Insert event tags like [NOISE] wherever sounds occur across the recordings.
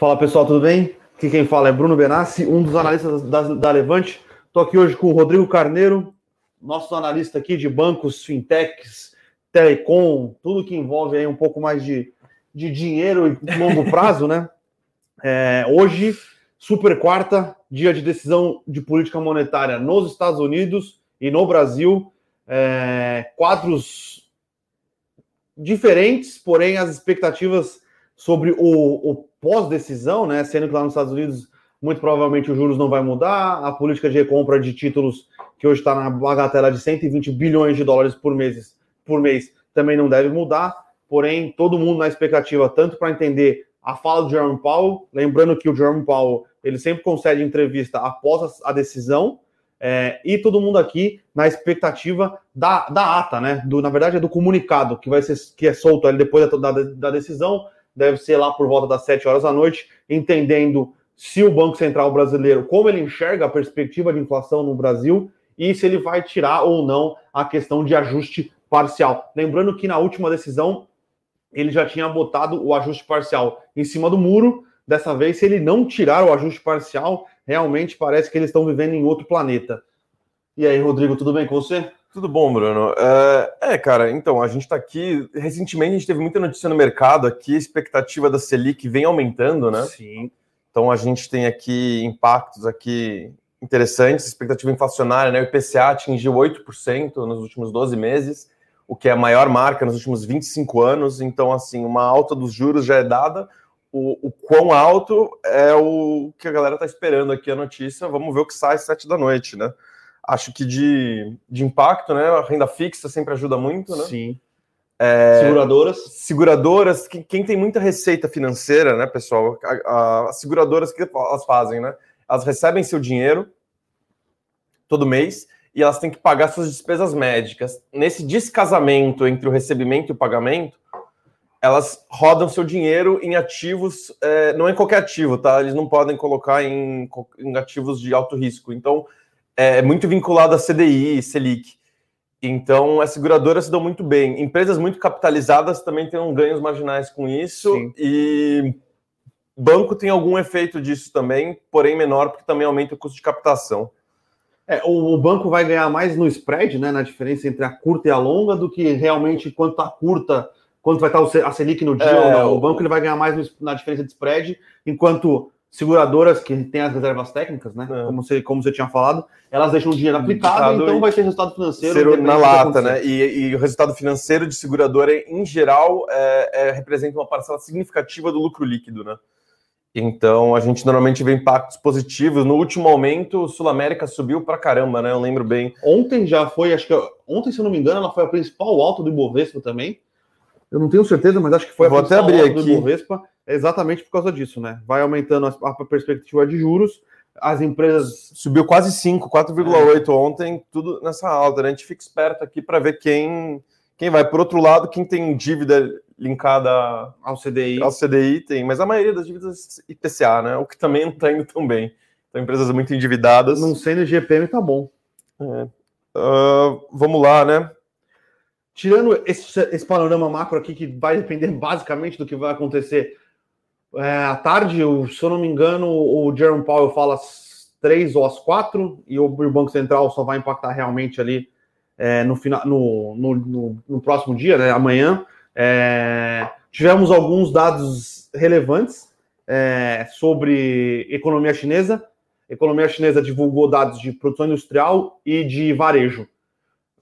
Fala pessoal, tudo bem? Aqui quem fala é Bruno Benassi, um dos analistas da, da Levante. Estou aqui hoje com o Rodrigo Carneiro, nosso analista aqui de bancos, fintechs, telecom, tudo que envolve aí um pouco mais de, de dinheiro e longo prazo, né? [LAUGHS] É, hoje, super quarta, dia de decisão de política monetária nos Estados Unidos e no Brasil. É, quadros diferentes, porém as expectativas sobre o, o pós-decisão, né? Sendo que lá nos Estados Unidos muito provavelmente os juros não vai mudar, a política de recompra de títulos que hoje está na bagatela de 120 bilhões de dólares por mês, por mês também não deve mudar. Porém, todo mundo na expectativa tanto para entender a fala do Jerome Powell, lembrando que o Jerome Powell ele sempre concede entrevista após a decisão, é, e todo mundo aqui na expectativa da, da ata, né? Do, na verdade, é do comunicado que vai ser que é solto ali depois da, da, da decisão, deve ser lá por volta das 7 horas da noite, entendendo se o Banco Central brasileiro, como ele enxerga a perspectiva de inflação no Brasil e se ele vai tirar ou não a questão de ajuste parcial. Lembrando que na última decisão ele já tinha botado o ajuste parcial em cima do muro. Dessa vez, se ele não tirar o ajuste parcial, realmente parece que eles estão vivendo em outro planeta. E aí, Rodrigo, tudo bem com você? Tudo bom, Bruno. É, é cara, então, a gente está aqui. Recentemente a gente teve muita notícia no mercado aqui, a expectativa da Selic vem aumentando, né? Sim. Então a gente tem aqui impactos aqui interessantes, expectativa inflacionária, né? O IPCA atingiu 8% nos últimos 12 meses, o que é a maior marca nos últimos 25 anos. Então, assim, uma alta dos juros já é dada. O, o quão alto é o que a galera está esperando aqui a notícia. Vamos ver o que sai às 7 da noite, né? Acho que de, de impacto, né? A renda fixa sempre ajuda muito, né? Sim. É, seguradoras. Seguradoras, quem, quem, tem muita receita financeira, né, pessoal? As seguradoras, que elas fazem, né? Elas recebem seu dinheiro todo mês e elas têm que pagar suas despesas médicas. Nesse descasamento entre o recebimento e o pagamento, elas rodam seu dinheiro em ativos, é, não em qualquer ativo, tá? Eles não podem colocar em, em ativos de alto risco. Então, é, é muito vinculado a CDI, Selic. Então, as seguradoras se dão muito bem. Empresas muito capitalizadas também têm ganhos marginais com isso. Sim. E banco tem algum efeito disso também, porém menor, porque também aumenta o custo de captação. É, o, banco vai ganhar mais no spread, né, na diferença entre a curta e a longa, do que realmente quanto a curta, quanto vai estar a Selic no dia é, ou não. O banco ele vai ganhar mais na diferença de spread, enquanto seguradoras que têm as reservas técnicas, né? É. Como, você, como você tinha falado, elas deixam o dinheiro aplicado, então vai ter resultado financeiro na lata, né? E, e, o resultado financeiro de seguradora, em geral, é, é, representa uma parcela significativa do lucro líquido, né? Então a gente normalmente vê impactos positivos. No último aumento, o Sul América subiu para caramba, né? Eu lembro bem. Ontem já foi, acho que ontem, se eu não me engano, ela foi a principal alta do Ibovespa também. Eu não tenho certeza, mas acho que foi eu a principal até abrir aqui. do Ibovespa exatamente por causa disso, né? Vai aumentando a, a perspectiva de juros, as empresas. Subiu quase 5, 4,8 é. ontem, tudo nessa alta, né? A gente fica esperto aqui para ver quem, quem vai. Por outro lado, quem tem dívida linkada ao CDI. Ao CDI tem, mas a maioria das dívidas IPCA, né? O que também não está indo tão bem. Então, empresas muito endividadas. Não sendo GPM, tá bom. É. Uh, vamos lá, né? Tirando esse, esse panorama macro aqui, que vai depender basicamente do que vai acontecer é, à tarde, se eu não me engano, o Jerome Powell fala às três ou às quatro, e o Banco Central só vai impactar realmente ali é, no, final, no, no, no, no, próximo dia, né, amanhã. É, tivemos alguns dados relevantes é, sobre economia chinesa. A economia chinesa divulgou dados de produção industrial e de varejo.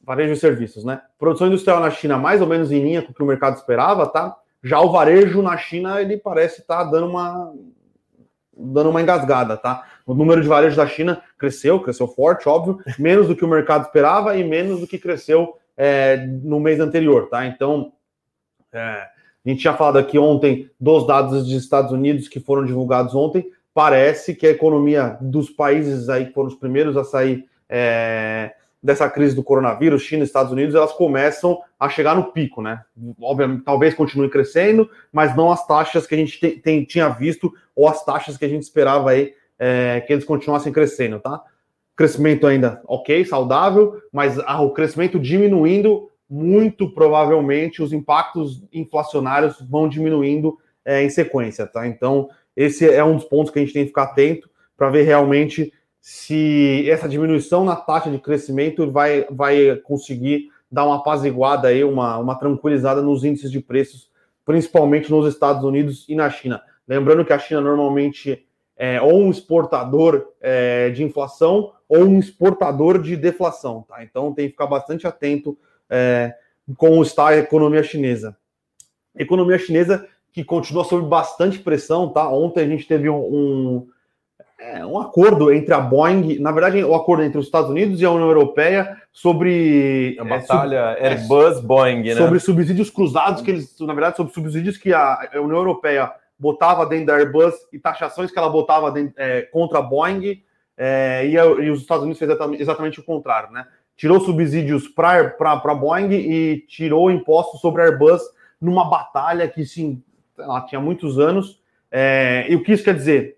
Varejo e serviços, né? Produção industrial na China mais ou menos em linha com o que o mercado esperava, tá? Já o varejo na China, ele parece estar tá dando uma dando uma engasgada, tá? O número de varejo da China cresceu, cresceu forte, óbvio, [LAUGHS] menos do que o mercado esperava e menos do que cresceu é, no mês anterior, tá? Então, é, a gente tinha falado aqui ontem dos dados dos Estados Unidos que foram divulgados ontem. Parece que a economia dos países aí que foram os primeiros a sair é, dessa crise do coronavírus, China e Estados Unidos, elas começam a chegar no pico, né? Obviamente, talvez continue crescendo, mas não as taxas que a gente tem, tem, tinha visto ou as taxas que a gente esperava aí é, que eles continuassem crescendo, tá? Crescimento ainda ok, saudável, mas ah, o crescimento diminuindo, muito provavelmente os impactos inflacionários vão diminuindo é, em sequência, tá? Então, esse é um dos pontos que a gente tem que ficar atento para ver realmente se essa diminuição na taxa de crescimento vai, vai conseguir dar uma apaziguada aí, uma, uma tranquilizada nos índices de preços, principalmente nos Estados Unidos e na China. Lembrando que a China normalmente é ou um exportador é, de inflação ou um exportador de deflação, tá? Então tem que ficar bastante atento é, como está a economia chinesa. Economia chinesa que continua sob bastante pressão, tá? Ontem a gente teve um, um, é, um acordo entre a Boeing, na verdade, o um acordo entre os Estados Unidos e a União Europeia sobre a batalha é, Airbus Boeing, né? Sobre subsídios cruzados que eles, na verdade, sobre subsídios que a União Europeia botava dentro da Airbus e taxações que ela botava dentro, é, contra a Boeing é, e, a, e, os Estados Unidos fez exatamente, exatamente o contrário, né? Tirou subsídios para a Boeing e tirou impostos sobre a Airbus numa batalha que sim, ela tinha muitos anos. É, e o que isso quer dizer?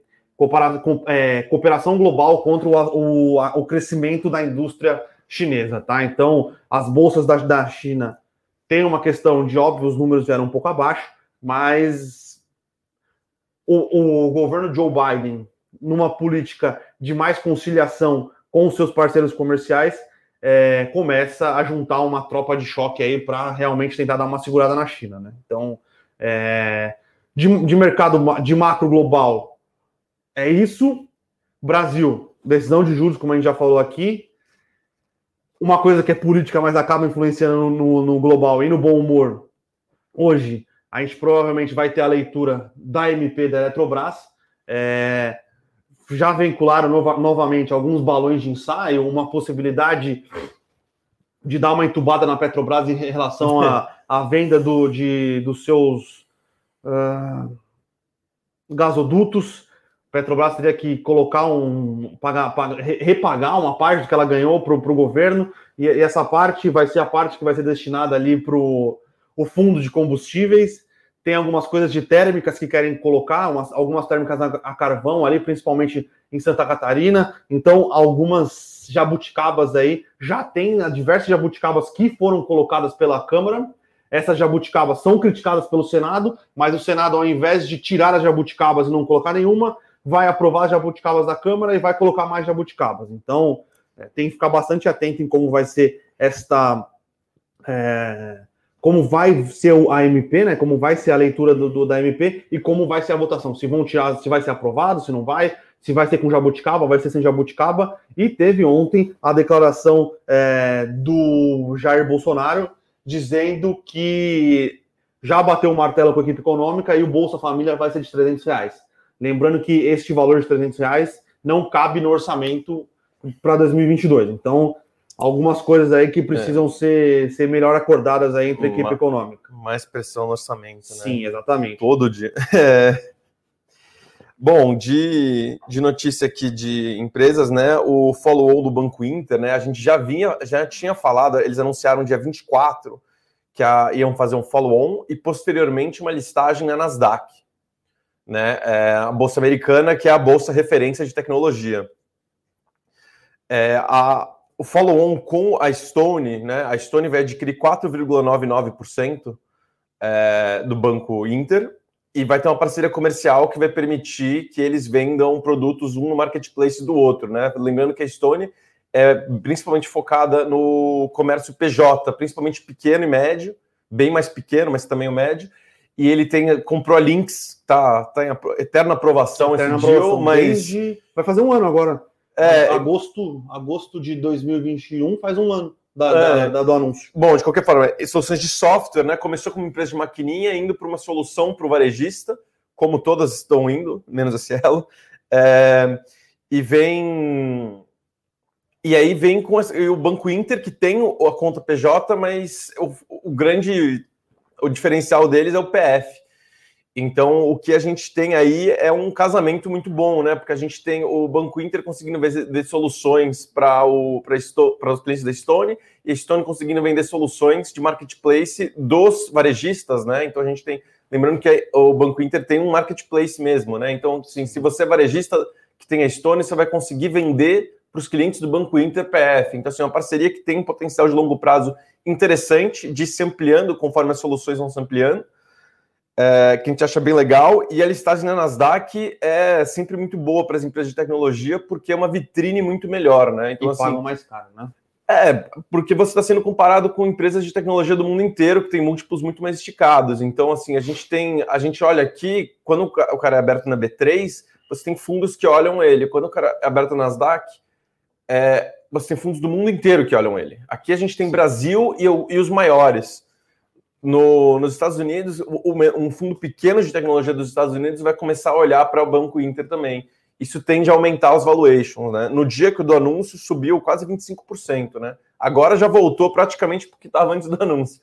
É, cooperação global contra o, o, o, crescimento da indústria chinesa, tá? Então, as bolsas da, da China têm uma questão de óbvio, os números vieram um pouco abaixo, mas o, o governo Joe Biden, numa política de mais conciliação com os seus parceiros comerciais, é, começa a juntar uma tropa de choque aí para realmente tentar dar uma segurada na China, né? Então, é, de, de mercado de macro global, é isso. Brasil, decisão de juros, como a gente já falou aqui. Uma coisa que é política, mas acaba influenciando no, no global e no bom humor. Hoje, a gente provavelmente vai ter a leitura da MP da Eletrobras. É, já vincularam nova, novamente alguns balões de ensaio, uma possibilidade de dar uma entubada na Petrobras em relação à [LAUGHS] venda do, de, dos seus uh, gasodutos. Petrobras teria que colocar um. Pagar, pagar, repagar uma parte que ela ganhou para o governo, e, e, essa parte vai ser a parte que vai ser destinada ali para o fundo de combustíveis tem algumas coisas de térmicas que querem colocar, umas, algumas térmicas a, a, carvão ali, principalmente em Santa Catarina. Então, algumas jabuticabas aí já tem diversas jabuticabas que foram colocadas pela Câmara. Essas jabuticabas são criticadas pelo Senado, mas o Senado, ao invés de tirar as jabuticabas e não colocar nenhuma, vai aprovar as jabuticabas da Câmara e vai colocar mais jabuticabas. Então, é, tem que ficar bastante atento em como vai ser esta. É, como vai ser a MP, né? Como vai ser a leitura do, do, da MP e como vai ser a votação. Se vão tirar, se vai ser aprovado, se não vai, se vai ser com jabuticaba, vai ser sem jabuticaba. E teve ontem a declaração é, do Jair Bolsonaro dizendo que já bateu o martelo com a equipe econômica e o Bolsa Família vai ser de 300 reais. Lembrando que este valor de 300 reais não cabe no orçamento para 2022. Então, algumas coisas aí que precisam é. ser, ser melhor acordadas aí entre a equipe econômica. Mais pressão no orçamento, né? Sim, exatamente. Todo dia. [LAUGHS] É. Bom, de, de notícia aqui de empresas, né? O follow-on do Banco Inter, né? A gente já vinha, já tinha falado, eles anunciaram dia 24 que a, iam fazer um follow-on e posteriormente uma listagem na Nasdaq, né? É, a Bolsa Americana, que é a bolsa referência de tecnologia. É, a, o follow-on com a Stone, né? A Stone vai adquirir 4,99% é, do Banco Inter e vai ter uma parceria comercial que vai permitir que eles vendam produtos um no marketplace do outro, né? Lembrando que a Stone é principalmente focada no comércio PJ, principalmente pequeno e médio, bem mais pequeno, mas também o médio. E ele tem comprou a Lynx, tá, tá em eterna aprovação eterna esse aprovação deal, mas desde... vai fazer um ano agora. É, agosto, agosto de 2021 faz um ano da, é, da, da, do anúncio. Bom, de qualquer forma, soluções de software, né? Começou como empresa de maquininha, indo para uma solução para o varejista, como todas estão indo, menos a Cielo. É, e vem. E aí vem com o Banco Inter, que tem a conta PJ, mas o, o grande o diferencial deles é o PF. Então, o que a gente tem aí é um casamento muito bom, né? Porque a gente tem o Banco Inter conseguindo vender soluções para os clientes da Stone e a Stone conseguindo vender soluções de marketplace dos varejistas, né? Então, a gente tem. Lembrando que o Banco Inter tem um marketplace mesmo, né? Então, assim, se você é varejista que tem a Stone, você vai conseguir vender para os clientes do Banco Inter PF. Então, assim, é uma parceria que tem um potencial de longo prazo interessante de se ampliando conforme as soluções vão se ampliando. é, que a gente acha bem legal, e a listagem na Nasdaq é sempre muito boa para as empresas de tecnologia, porque é uma vitrine muito melhor, né? Então, e assim, pagam mais caro, né? É, porque você está sendo comparado com empresas de tecnologia do mundo inteiro que tem múltiplos muito mais esticados. Então, assim, a gente tem, a gente olha aqui, quando o cara é aberto na B3, você tem fundos que olham ele. Quando o cara é aberto na Nasdaq, é, você tem fundos do mundo inteiro que olham ele. Aqui a gente tem Brasil e, e os maiores no, nos Estados Unidos, um fundo pequeno de tecnologia dos Estados Unidos vai começar a olhar para o Banco Inter também. Isso tende a aumentar os valuations, né? No dia que o do anúncio subiu quase 25%, né? Agora já voltou praticamente porque estava antes do anúncio.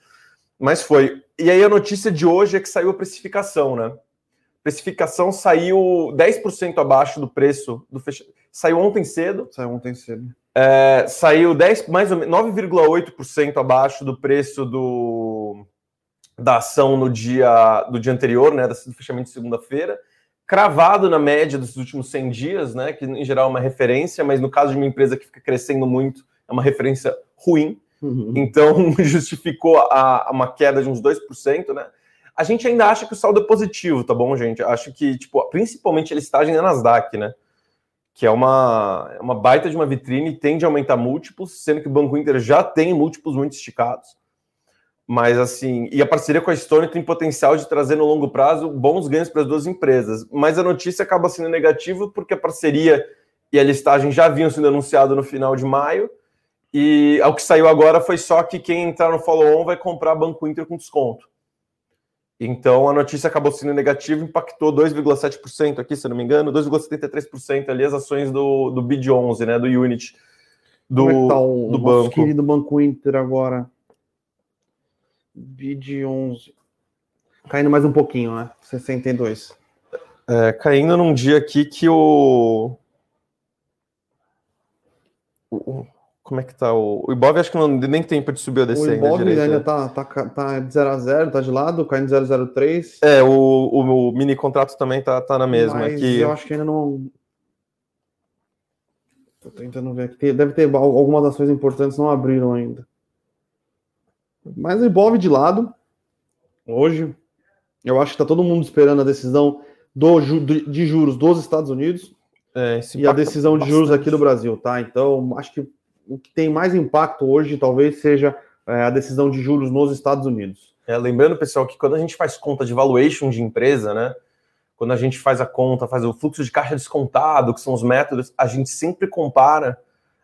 Mas foi. E aí a notícia de hoje é que saiu a precificação, né? Precificação saiu 10% abaixo do preço do fechamento. Saiu ontem cedo. Saiu ontem cedo. É, saiu 10, mais ou menos 9,8% abaixo do preço do da ação no dia do dia anterior, né, do fechamento de segunda-feira, cravado na média dos últimos 100 dias, né, que em geral é uma referência, mas no caso de uma empresa que fica crescendo muito, é uma referência ruim. Uhum. Então, [LAUGHS] justificou a, a, uma queda de uns 2%, né? A gente ainda acha que o saldo é positivo, tá bom, gente? Acho que, tipo, principalmente a listagem na Nasdaq, né? Que é uma, é uma baita de uma vitrine, tende a aumentar múltiplos, sendo que o Banco Inter já tem múltiplos muito esticados. Mas assim, e a parceria com a Stone tem potencial de trazer no longo prazo bons ganhos para as duas empresas. Mas a notícia acaba sendo negativa porque a parceria e a listagem já haviam sido anunciado no final de maio. E ao que saiu agora foi só que quem entrar no follow-on vai comprar Banco Inter com desconto. Então a notícia acabou sendo negativa, impactou 2,7% aqui, se não me engano, 2,73% ali as ações do, do BID11, né, do Unit do, Como é que tá o, do banco. querido Banco Inter agora BID 11. Caindo mais um pouquinho, né? 62. É, caindo num dia aqui que o... o... Como é que tá? O, o Ibov acho que não nem tempo de subir ou descer. O Ibov ainda, ainda tá, tá, tá de 0 a 0 tá de lado, caindo 003. É, o, o, o, mini contrato também tá, tá na mesma. Mas aqui. eu acho que ainda não. Tô tentando ver aqui. Deve ter algumas ações importantes não abriram ainda. Mas envolve de lado. Hoje, eu acho que está todo mundo esperando a decisão do, de juros dos Estados Unidos é, e a decisão de juros aqui do Brasil, tá? Então, acho que o que tem mais impacto hoje talvez seja é, a decisão de juros nos Estados Unidos. É, lembrando, pessoal, que quando a gente faz conta de valuation de empresa, né? Quando a gente faz a conta, faz o fluxo de caixa descontado, que são os métodos, a gente sempre compara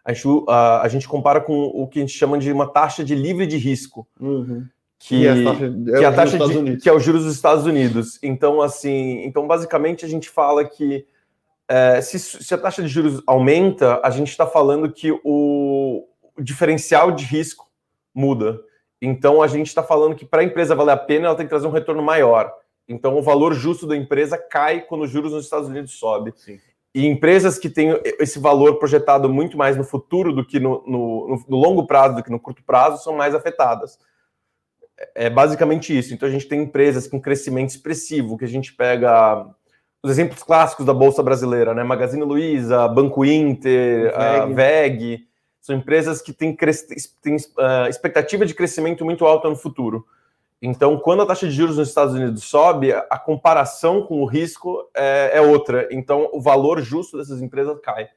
a gente, a, a gente compara com o que a gente chama de uma taxa de livre de risco. Uhum. Que, é é que, é a taxa de, que é o juros dos Estados Unidos. Então, assim, então basicamente a gente fala que é, se, se, a taxa de juros aumenta, a gente está falando que o, o, diferencial de risco muda. Então a gente está falando que para a empresa valer a pena, ela tem que trazer um retorno maior. Então o valor justo da empresa cai quando os juros nos Estados Unidos sobe. Sim. E empresas que têm esse valor projetado muito mais no futuro do que no, no, no, longo prazo, do que no curto prazo, são mais afetadas. É basicamente isso. Então a gente tem empresas com crescimento expressivo, que a gente pega os exemplos clássicos da Bolsa Brasileira, né? Magazine Luiza, Banco Inter, VEG. VEG são empresas que têm, têm uh, expectativa de crescimento muito alta no futuro. Então, quando a taxa de juros nos Estados Unidos sobe, a comparação com o risco é, é, outra. Então, o valor justo dessas empresas cai.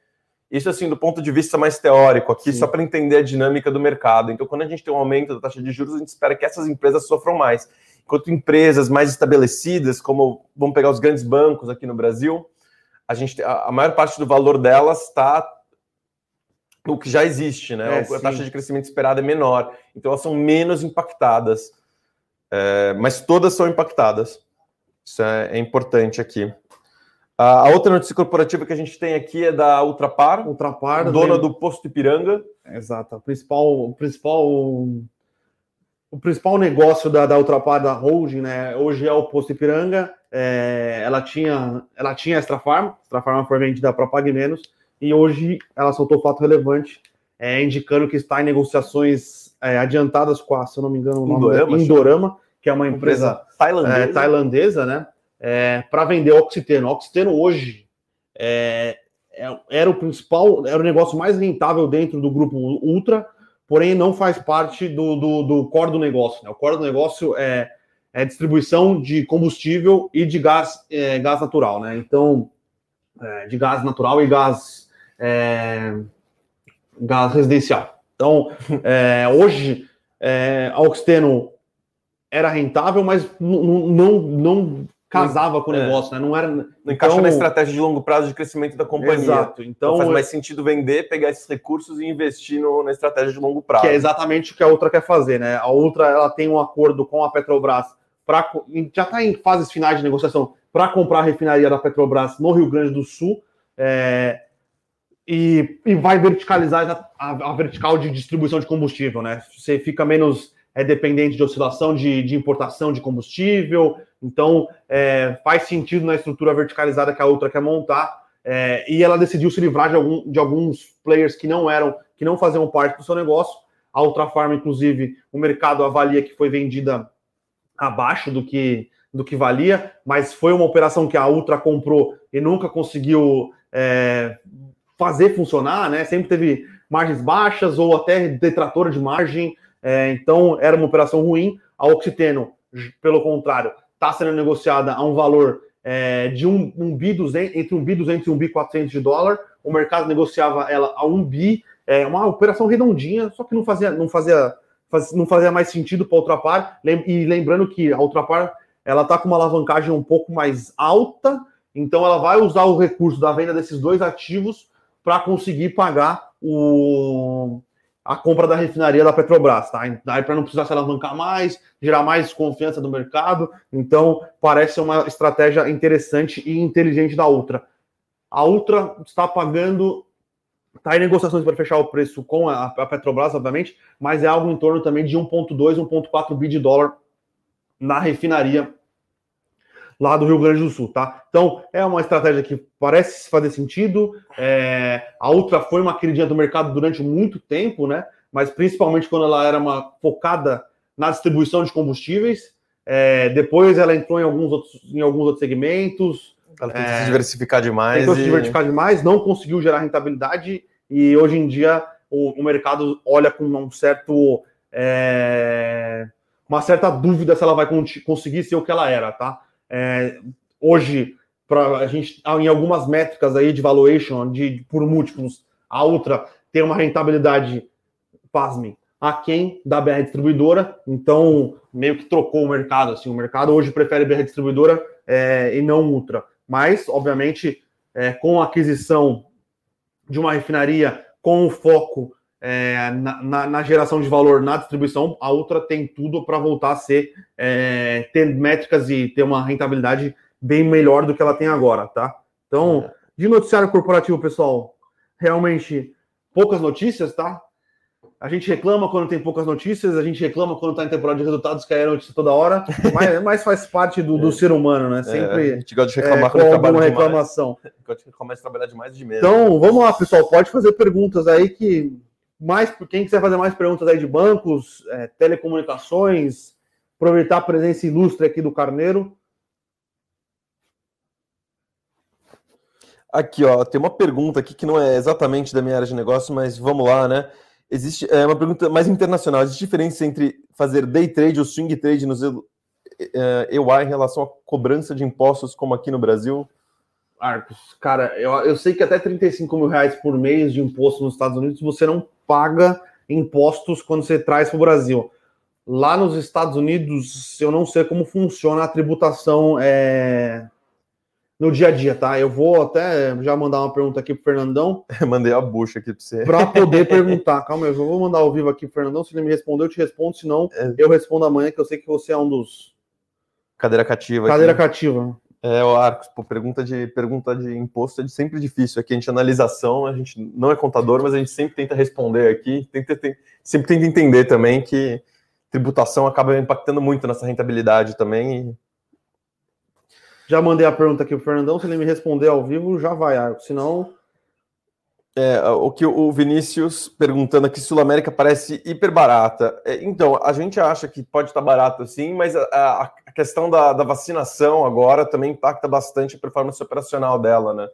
Isso, assim, do ponto de vista mais teórico, aqui, Sim. só para entender a dinâmica do mercado. Então, quando a gente tem um aumento da taxa de juros, a gente espera que essas empresas sofram mais. Enquanto empresas mais estabelecidas, como vamos pegar os grandes bancos aqui no Brasil, a, gente, a, a maior parte do valor delas está o que já existe, né? É, a taxa de crescimento esperada é menor. Então, elas são menos impactadas é, mas todas são impactadas. Isso é, é importante aqui. A, outra notícia corporativa que a gente tem aqui é da Ultrapar, Ultrapar dona do Posto Ipiranga. Exato. O principal, o principal, o principal negócio da, da Ultrapar, da holding, né, hoje é o Posto Ipiranga. É, ela tinha, ela tinha Extra Farm, Extra Farm foi vendida para Pague Menos, e hoje ela soltou fato relevante, é, indicando que está em negociações é, adiantadas com a, se eu não me engano, o nome Indorama, Indorama que é uma empresa, tailandesa. É, tailandesa, né? É, para vender oxiteno. Oxiteno hoje é, é, era o principal, era o negócio mais rentável dentro do grupo Ultra, porém não faz parte do, do, do core do negócio. Né? O core do negócio é, é, distribuição de combustível e de gás, é, gás natural, né? Então, é, de gás natural e gás, é, gás residencial. Então, é, hoje, é, a Oxiteno era rentável, mas não, não casava com o é. negócio, né? Não era. Não então, encaixa na estratégia de longo prazo de crescimento da companhia. Exato. Então, então faz mais sentido vender, pegar esses recursos e investir no, na estratégia de longo prazo. Que é exatamente o que a outra quer fazer, né? A outra ela tem um acordo com a Petrobras para já está em fases finais de negociação para comprar a refinaria da Petrobras no Rio Grande do Sul. É, e, e, vai verticalizar a, a, a, vertical de distribuição de combustível, né? Você fica menos é, dependente de oscilação de, de importação de combustível, então, é, faz sentido na estrutura verticalizada que a outra quer montar. É, e ela decidiu se livrar de, algum, de alguns players que não eram, que não faziam parte do seu negócio. A outra forma, inclusive, o mercado avalia que foi vendida abaixo do que, do que valia, mas foi uma operação que a Ultra comprou e nunca conseguiu é, fazer funcionar, né? Sempre teve margens baixas ou até detratora de margem. É, então, era uma operação ruim. A Oxiteno, pelo contrário, está sendo negociada a um valor é, de um, um bi 200, entre um bi 200 e um bi 400 de dólar. O mercado negociava ela a um bi, é uma operação redondinha, só que não fazia, não fazia, faz, não fazia mais sentido para a Ultrapar. E lembrando que a Ultrapar ela está com uma alavancagem um pouco mais alta, então ela vai usar o recurso da venda desses dois ativos para conseguir pagar o, a compra da refinaria da Petrobras, tá? Daí para não precisar se alavancar mais, gerar mais confiança do mercado. Então, parece uma estratégia interessante e inteligente da Ultra. A Ultra está pagando, está em negociações para fechar o preço com a, a Petrobras, obviamente, mas é algo em torno também de 1,2, 1,4 bi de dólar na refinaria lá do Rio Grande do Sul, tá? Então, é uma estratégia que parece fazer sentido. É, a Ultra foi uma queridinha do mercado durante muito tempo, né? Mas principalmente quando ela era uma focada na distribuição de combustíveis. É, depois ela entrou em alguns outros, em alguns outros segmentos. Ela tentou é, se diversificar demais. Tentou e... se diversificar demais, não conseguiu gerar rentabilidade e hoje em dia o, o mercado olha com um certo é, uma certa dúvida se ela vai conseguir ser o que ela era, tá? É, hoje, para a gente, em algumas métricas aí de valuation, de, por múltiplos, a Ultra tem uma rentabilidade, pasmem, aquém da BR Distribuidora, então meio que trocou o mercado, assim, o mercado hoje prefere BR Distribuidora é, e não Ultra, mas, obviamente, é, com a aquisição de uma refinaria com o foco é, na, na, na, geração de valor na distribuição, a Ultra tem tudo para voltar a ser, é, ter métricas e ter uma rentabilidade bem melhor do que ela tem agora, tá? Então, é. de noticiário corporativo, pessoal, realmente poucas notícias, tá? A gente reclama quando tem poucas notícias, a gente reclama quando está em temporada de resultados, que é notícia toda hora, [LAUGHS] mas, mas faz parte do, do, ser humano, né? Sempre. É, a gente gosta de reclamar é, quando alguma reclamação. Gosta de começa a trabalhar demais de medo. Então, vamos lá, pessoal. Pode fazer perguntas aí que mais quem quiser fazer mais perguntas aí de bancos, é, telecomunicações, aproveitar a presença ilustre aqui do Carneiro. Aqui, ó, tem uma pergunta aqui que não é exatamente da minha área de negócio, mas vamos lá, né? Existe é uma pergunta mais internacional. Existe diferença entre fazer day trade ou swing trade nos EUA é, em relação à cobrança de impostos, como aqui no Brasil? Arcos, cara, eu, eu sei que até 35 mil reais por mês de imposto nos Estados Unidos você não paga impostos quando você traz para o Brasil. Lá nos Estados Unidos, eu não sei como funciona a tributação é, no dia a dia, tá? Eu vou até já mandar uma pergunta aqui para Fernandão. [LAUGHS] Mandei a bucha aqui para você. Para poder perguntar. Calma, eu vou mandar ao vivo aqui para Fernandão. Se ele me responder, eu te respondo. Se não, é. eu respondo amanhã, que eu sei que você é um dos. Cadeira cativa. Cadeira aqui. cativa. É, o Arcos, pô, pergunta de, pergunta de imposto é sempre difícil. Aqui a gente analisação, a gente não é contador, mas a gente sempre tenta responder aqui, tenta, sempre tenta entender também que tributação acaba impactando muito nessa rentabilidade também. E... Já mandei a pergunta aqui pro Fernandão, se ele me responder ao vivo, já vai, Arcos, senão é, o que o Vinícius perguntando aqui, Sul América parece hiper barata. É, então, a gente acha que pode estar barato sim, mas a, a questão da, da, vacinação agora também impacta bastante a performance operacional dela, né?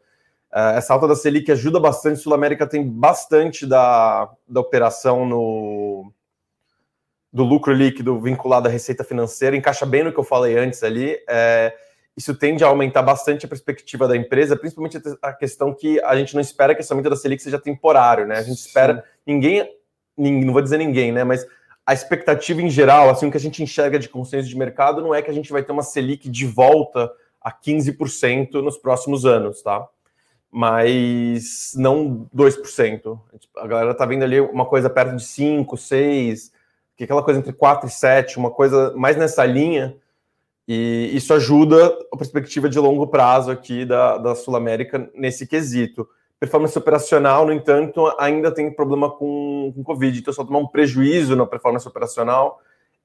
É, essa alta da Selic ajuda bastante. Sul América tem bastante da, da operação no, do lucro líquido vinculado à receita financeira, encaixa bem no que eu falei antes ali. É, isso tende a aumentar bastante a perspectiva da empresa, principalmente a questão que a gente não espera que esse aumento da Selic seja temporário, né? A gente espera, Sim. ninguém, não vou dizer ninguém, né? Mas a expectativa em geral, assim, o que a gente enxerga de consenso de mercado não é que a gente vai ter uma Selic de volta a 15% nos próximos anos, tá? Mas não 2%. A galera tá vendo ali uma coisa perto de 5, 6, que é aquela coisa entre 4 e 7, uma coisa mais nessa linha, e isso ajuda a perspectiva de longo prazo aqui da, da Sul América nesse quesito. Performance operacional, no entanto, ainda tem problema com, com Covid, então só tomar um prejuízo na performance operacional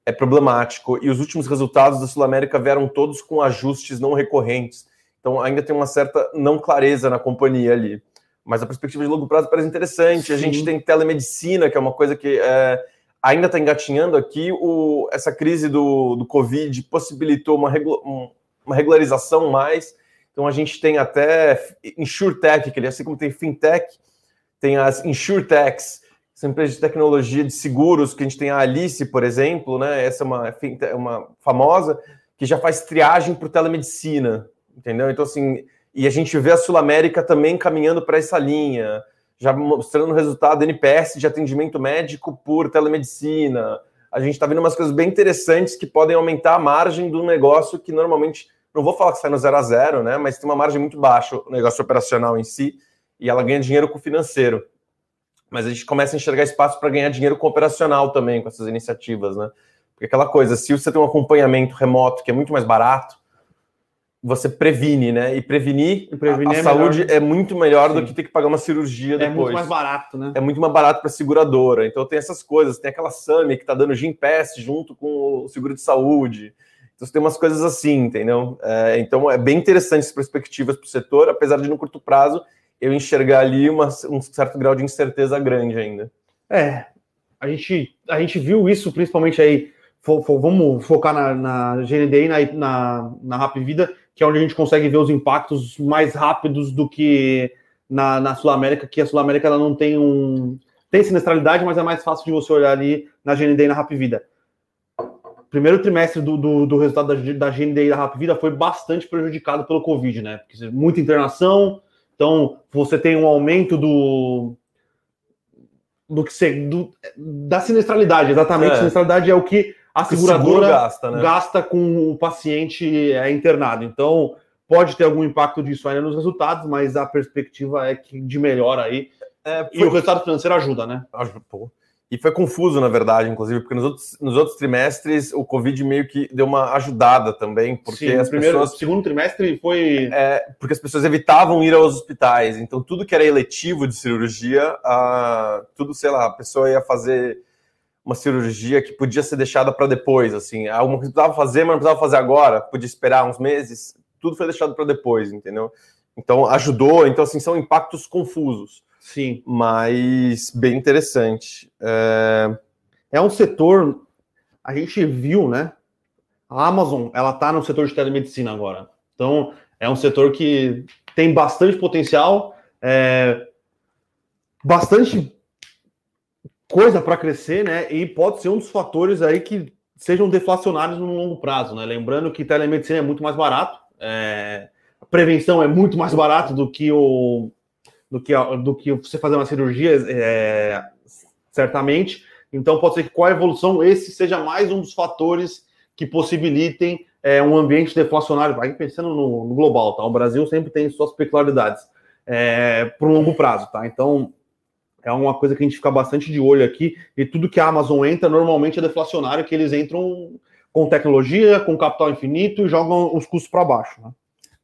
é problemático. E os últimos resultados da Sul América vieram todos com ajustes não recorrentes. Então ainda tem uma certa não clareza na companhia ali. Mas a perspectiva de longo prazo parece interessante. Sim. A gente tem telemedicina, que é uma coisa que é, ainda está engatinhando aqui. O, essa crise do, do Covid possibilitou uma, regula, uma regularização mais. Então a gente tem até InsurTech, que assim como tem FinTech, tem as InsurTechs, são empresas de tecnologia de seguros, que a gente tem a Alice, por exemplo, né? Essa é uma, uma famosa, que já faz triagem para telemedicina, entendeu? Então, assim, e a gente vê a Sul América também caminhando para essa linha já mostrando o resultado NPS de atendimento médico por telemedicina. A gente está vendo umas coisas bem interessantes que podem aumentar a margem do negócio que normalmente, não vou falar que sai no zero a zero, né? Mas tem uma margem muito baixa o negócio operacional em si e ela ganha dinheiro com o financeiro. Mas a gente começa a enxergar espaço para ganhar dinheiro com o operacional também com essas iniciativas, né? Porque aquela coisa, se você tem um acompanhamento remoto que é muito mais barato, você previne, né? E prevenir, e prevenir a, a é saúde melhor. é muito melhor Sim. do que ter que pagar uma cirurgia depois. É muito mais barato, né? É muito mais barato para a seguradora. Então tem essas coisas, tem aquela SAMI que está dando Gimpass junto com o seguro de saúde. Então tem umas coisas assim, entendeu? É, então é bem interessante as perspectivas para o setor, apesar de no curto prazo eu enxergar ali uma, um certo grau de incerteza grande ainda. É, a gente, a gente viu isso principalmente aí. For, for, vamos focar na, na GND e na, na, na Rap Vida que é onde a gente consegue ver os impactos mais rápidos do que na, na Sul América, que a Sul América ela não tem um. Tem sinistralidade, mas é mais fácil de você olhar ali na GND e na Rap Vida. Primeiro trimestre do, do, do resultado da, da GND e da Rap Vida foi bastante prejudicado pelo Covid, né? Porque muita internação, então você tem um aumento do, do que do, da sinistralidade, exatamente. É. Sinistralidade é o que a seguradora gasta, né? gasta, com o paciente é, internado. Então, pode ter algum impacto disso ainda nos resultados, mas a perspectiva é que de melhor aí. É, foi... E o resultado financeiro ajuda, né? Pô. E foi confuso, na verdade, inclusive, porque nos outros, nos outros trimestres o Covid meio que deu uma ajudada também, porque Sim, as primeiro, pessoas. segundo trimestre foi. É, porque as pessoas evitavam ir aos hospitais. Então, tudo que era eletivo de cirurgia, uh, tudo, sei lá, a pessoa ia fazer uma cirurgia que podia ser deixada para depois, assim, algo que precisava fazer, mas não precisava fazer agora, podia esperar uns meses, tudo foi deixado para depois, entendeu? Então ajudou, então assim são impactos confusos. Sim, mas bem interessante. É, é um setor, a gente viu, né? A Amazon, ela tá no setor de telemedicina agora. Então, é um setor que tem bastante potencial, é, bastante coisa para crescer, né? E pode ser um dos fatores aí que sejam deflacionários no longo prazo, né? Lembrando que telemedicina é muito mais barato, é, a prevenção é muito mais barato do que o do que, do que você fazer uma cirurgia, é, certamente. Então pode ser que com a evolução esse seja mais um dos fatores que possibilitem é, um ambiente deflacionário. Aí pensando no, no, global, tá? O Brasil sempre tem suas peculiaridades é, para um longo prazo, tá? Então é uma coisa que a gente fica bastante de olho aqui. E tudo que a Amazon entra normalmente é deflacionário, que eles entram com tecnologia, com capital infinito e jogam os custos para baixo. Né?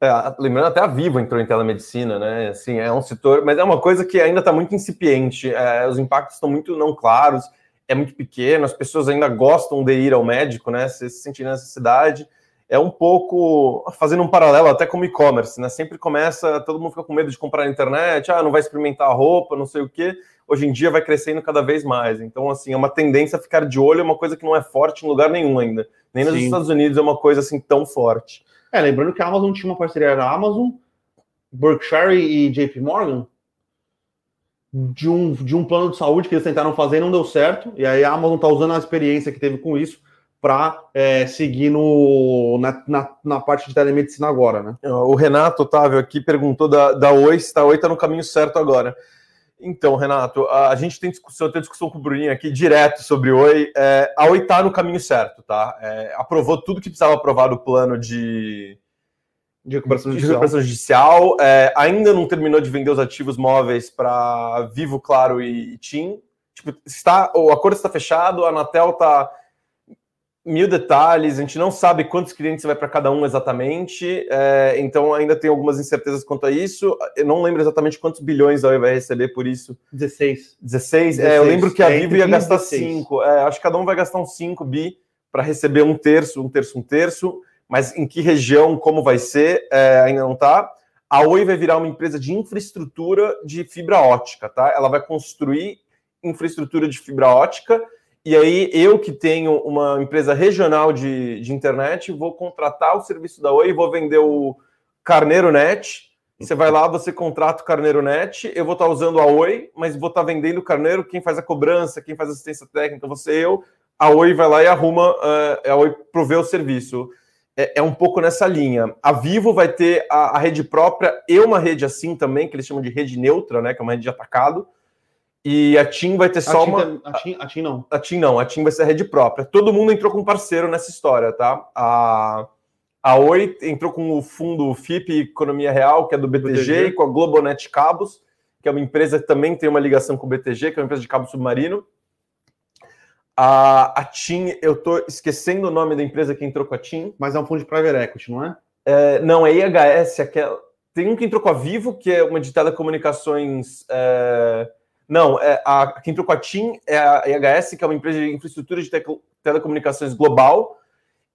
É, lembrando, até a Vivo entrou em telemedicina, né? Assim, é um setor, mas é uma coisa que ainda está muito incipiente. É, os impactos estão muito não claros, é muito pequeno, as pessoas ainda gostam de ir ao médico, né? Se sentir necessidade é um pouco fazendo um paralelo até com o e-commerce, né? Sempre começa, todo mundo fica com medo de comprar na internet, ah, não vai experimentar a roupa, não sei o quê. Hoje em dia vai crescendo cada vez mais. Então, assim, é uma tendência a ficar de olho, é uma coisa que não é forte em lugar nenhum ainda. Nem nos Sim. Estados Unidos é uma coisa assim tão forte. É, lembrando que a Amazon tinha uma parceria da Amazon, Berkshire e JP Morgan. de um, de um plano de saúde que eles tentaram fazer e não deu certo. E aí a Amazon está usando a experiência que teve com isso para é, seguir no, na, na, na, parte de telemedicina agora, né? O Renato Otávio aqui perguntou da, da Oi se a Oi está no caminho certo agora. Então, Renato, a, gente tem discussão, tem discussão com o Bruninho aqui direto sobre Oi. É, a Oi está no caminho certo, tá? É, aprovou tudo que precisava aprovar do plano de, de recuperação judicial. De recuperação judicial. É, ainda não terminou de vender os ativos móveis para Vivo, Claro e, e TIM. Tipo, está, o acordo está fechado, a Anatel está mil detalhes, a gente não sabe quantos clientes vai para cada um exatamente, é, então ainda tem algumas incertezas quanto a isso. Eu não lembro exatamente quantos bilhões a Oi vai receber por isso. 16. 16? 16. É, eu lembro que a é, Vivo ia gastar 5. É, acho que cada um vai gastar uns 5 bi para receber um terço, um terço, um terço, mas em que região, como vai ser, é, ainda não está. A Oi vai virar uma empresa de infraestrutura de fibra ótica, tá? Ela vai construir infraestrutura de fibra ótica e aí, eu que tenho uma empresa regional de, de internet, vou contratar o serviço da Oi, vou vender o Carneiro Net. Você vai lá, você contrata o Carneiro Net, eu vou estar usando a Oi, mas vou estar vendendo o Carneiro, quem faz a cobrança, quem faz assistência técnica, você eu. A Oi vai lá e arruma, uh, a Oi provê o serviço. É, é, um pouco nessa linha. A Vivo vai ter a, a rede própria e uma rede assim também, que eles chamam de rede neutra, né, que é uma rede de atacado. E a TIM vai ter só a uma. A TIM, a TIM não. A TIM não, a TIM vai ser a rede própria. Todo mundo entrou com parceiro nessa história, tá? A, a Oi entrou com o fundo FIP Economia Real, que é do BTG, BTG, e com a Globonet Cabos, que é uma empresa que também tem uma ligação com o BTG, que é uma empresa de cabo submarino. A, a TIM, eu tô esquecendo o nome da empresa que entrou com a TIM. Mas é um fundo de private equity, não é? é não, é IHS, aquela. Tem um que entrou com a Vivo, que é uma de telecomunicações. É não, é, a, quem entrou com a TIM é a IHS, que é uma empresa de infraestrutura de te telecomunicações global,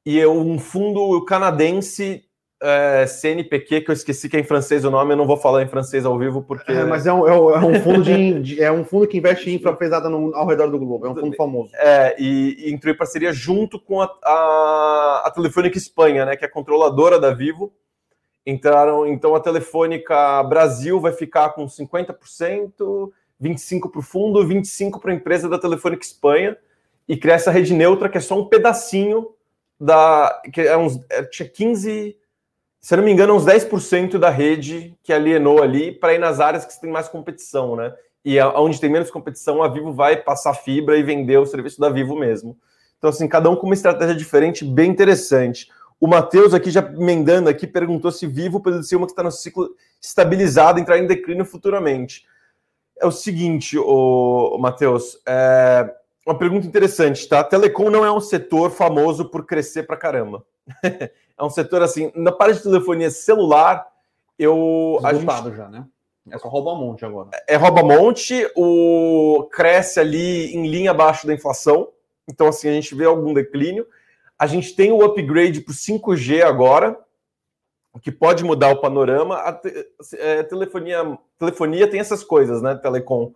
e é um fundo canadense é, CNPq, que eu esqueci que é em francês o nome, eu não vou falar em francês ao vivo, porque. É, mas é um, é um é [LAUGHS] fundo de, é um fundo que investe em infra pesada no, ao redor do globo, é um fundo famoso. É, e, e entrou em parceria junto com a, a, a Telefônica Espanha, né, que é controladora da Vivo. Entraram, então a Telefônica Brasil vai ficar com 50%. 25 para o fundo, 25 para a empresa da Telefônica Espanha e criar essa rede neutra que é só um pedacinho da. que é uns, é, tinha 15, se não me engano, uns 10% da rede que alienou ali para ir nas áreas que tem mais competição, né? E onde tem menos competição, a Vivo vai passar fibra e vender o serviço da Vivo mesmo. Então, assim, cada um com uma estratégia diferente, bem interessante. O Matheus aqui, já emendando aqui, perguntou se Vivo pode ser uma que está no ciclo estabilizado, entrar em declínio futuramente é o seguinte, o, Matheus, é uma pergunta interessante, tá? Telecom não é um setor famoso por crescer pra caramba. [LAUGHS] é um setor assim, na parte de telefonia celular, eu. Esgotado gente... já, né? É só rouba monte agora. É rouba monte, o cresce ali em linha abaixo da inflação. Então, assim, a gente vê algum declínio. A gente tem o upgrade para o 5G agora, o que pode mudar o panorama. A, te, é, telefonia, telefonia tem essas coisas, né? Telecom.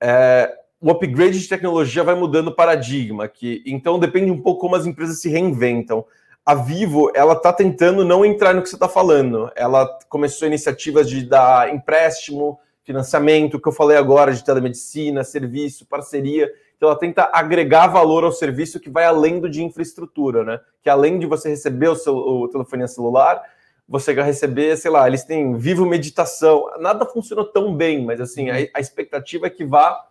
É, o upgrade de tecnologia vai mudando o paradigma, que então depende um pouco como as empresas se reinventam. A Vivo, ela está tentando não entrar no que você está falando. Ela começou iniciativas de dar empréstimo, financiamento, que eu falei agora, de telemedicina, serviço, parceria. Então ela tenta agregar valor ao serviço que vai além do de infraestrutura, né? Que além de você receber o, seu, o telefonia celular, você vai receber, sei lá, eles têm vivo meditação. Nada funcionou tão bem, mas assim, a, a expectativa é que vá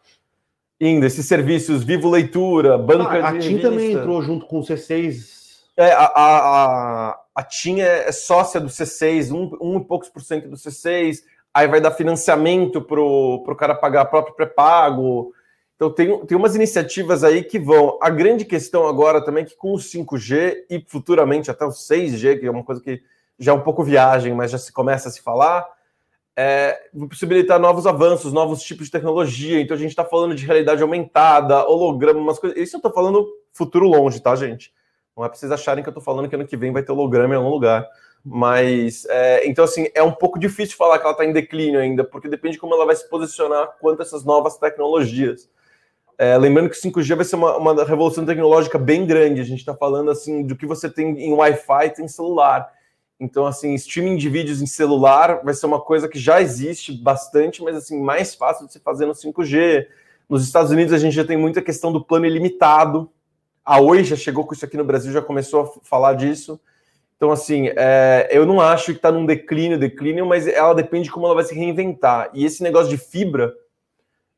indo. Esses serviços, vivo leitura, banca ah, a de. A TIM também entrou junto com o C6. É, a, a, a, TIM é, é sócia do C6, um, um e poucos por cento do C6, aí vai dar financiamento para o cara pagar próprio pré-pago. Então tem, tem umas iniciativas aí que vão. A grande questão agora também é que com o 5G e futuramente até o 6G, que é uma coisa que já é um pouco viagem, mas já se começa a se falar, é, possibilitar novos avanços, novos tipos de tecnologia. Então a gente está falando de realidade aumentada, holograma, umas coisas. Isso eu estou falando futuro longe, tá, gente? Não é para vocês acharem que eu estou falando que ano que vem vai ter holograma em algum lugar. Mas, é, então, assim, é um pouco difícil falar que ela está em declínio ainda, porque depende de como ela vai se posicionar quanto a essas novas tecnologias. É, lembrando que o 5G vai ser uma, uma revolução tecnológica bem grande. A gente está falando, assim, do que você tem em Wi-Fi, tem celular. Então, assim, streaming de vídeos em celular vai ser uma coisa que já existe bastante, mas assim, mais fácil de se fazer no 5G. Nos Estados Unidos a gente já tem muita questão do plano ilimitado. A Oi já chegou com isso aqui no Brasil, já começou a falar disso. Então, assim, é, eu não acho que está num declínio, declínio, mas ela depende de como ela vai se reinventar. E esse negócio de fibra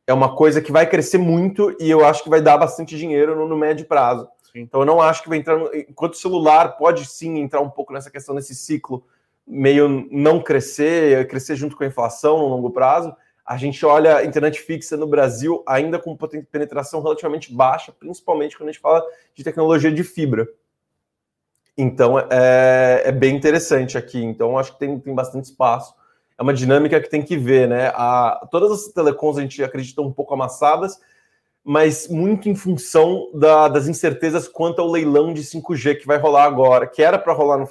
é uma coisa que vai crescer muito e eu acho que vai dar bastante dinheiro no, no médio prazo. Então, eu não acho que vai entrar. Enquanto o celular pode sim entrar um pouco nessa questão, nesse ciclo meio não crescer, crescer junto com a inflação no longo prazo. A gente olha a internet fixa no Brasil ainda com penetração relativamente baixa, principalmente quando a gente fala de tecnologia de fibra. Então é, é bem interessante aqui. Então acho que tem, tem bastante espaço. É uma dinâmica que tem que ver, né? A, todas as telecoms a gente acredita um pouco amassadas, mas muito em função da, das incertezas quanto ao leilão de 5G que vai rolar agora, que era para rolar no,